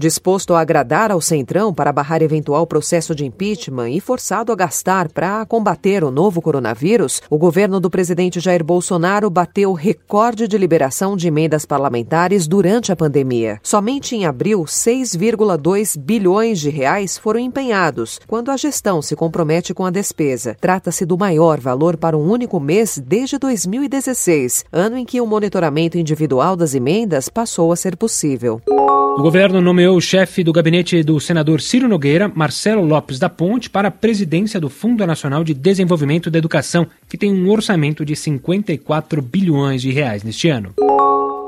Disposto a agradar ao Centrão para barrar eventual processo de impeachment e forçado a gastar para combater o novo coronavírus, o governo do presidente Jair Bolsonaro bateu recorde de liberação de emendas parlamentares durante a pandemia. Somente em abril, 6,2 bilhões de reais foram empenhados, quando a gestão se compromete com a despesa. Trata-se do maior valor para um único mês desde 2016, ano em que o monitoramento individual das emendas passou a ser possível. O governo nomeou o chefe do gabinete do senador Ciro Nogueira, Marcelo Lopes da Ponte, para a presidência do Fundo Nacional de Desenvolvimento da Educação, que tem um orçamento de 54 bilhões de reais neste ano.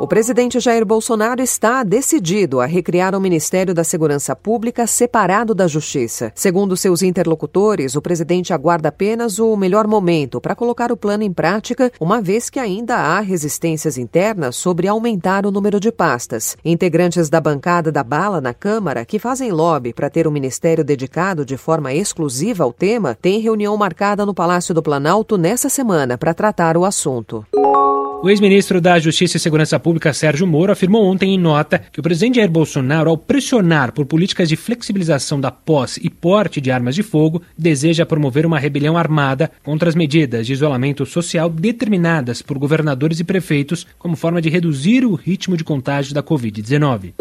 O presidente Jair Bolsonaro está decidido a recriar o Ministério da Segurança Pública separado da Justiça. Segundo seus interlocutores, o presidente aguarda apenas o melhor momento para colocar o plano em prática, uma vez que ainda há resistências internas sobre aumentar o número de pastas. Integrantes da bancada da bala na Câmara, que fazem lobby para ter um ministério dedicado de forma exclusiva ao tema, têm reunião marcada no Palácio do Planalto nessa semana para tratar o assunto. O ex-ministro da Justiça e Segurança Pública, Sérgio Moro, afirmou ontem em nota que o presidente Jair Bolsonaro, ao pressionar por políticas de flexibilização da posse e porte de armas de fogo, deseja promover uma rebelião armada contra as medidas de isolamento social determinadas por governadores e prefeitos como forma de reduzir o ritmo de contágio da Covid-19.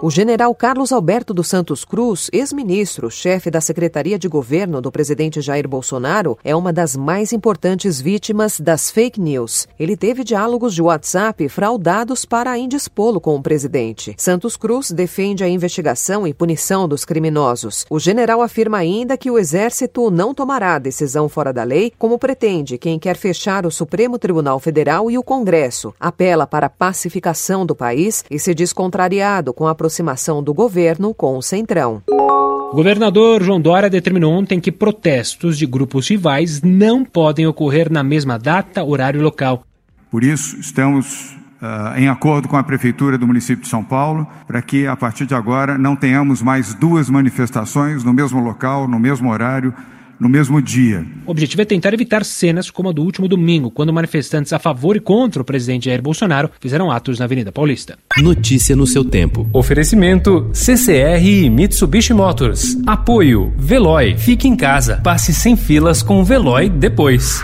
O general Carlos Alberto dos Santos Cruz, ex-ministro, chefe da Secretaria de Governo do presidente Jair Bolsonaro, é uma das mais importantes vítimas das fake news. Ele teve diálogos de WhatsApp fraudados para indispô-lo com o presidente. Santos Cruz defende a investigação e punição dos criminosos. O general afirma ainda que o Exército não tomará decisão fora da lei, como pretende quem quer fechar o Supremo Tribunal Federal e o Congresso. Apela para a pacificação do país e se diz contrariado com a aproximação do governo com o Centrão. O governador João Dória determinou ontem que protestos de grupos rivais não podem ocorrer na mesma data, horário e local. Por isso, estamos uh, em acordo com a Prefeitura do município de São Paulo para que, a partir de agora, não tenhamos mais duas manifestações no mesmo local, no mesmo horário no mesmo dia. O objetivo é tentar evitar cenas como a do último domingo, quando manifestantes a favor e contra o presidente Jair Bolsonaro fizeram atos na Avenida Paulista. Notícia no seu tempo. Oferecimento CCR e Mitsubishi Motors. Apoio Veloy. Fique em casa. Passe sem filas com o Veloy depois.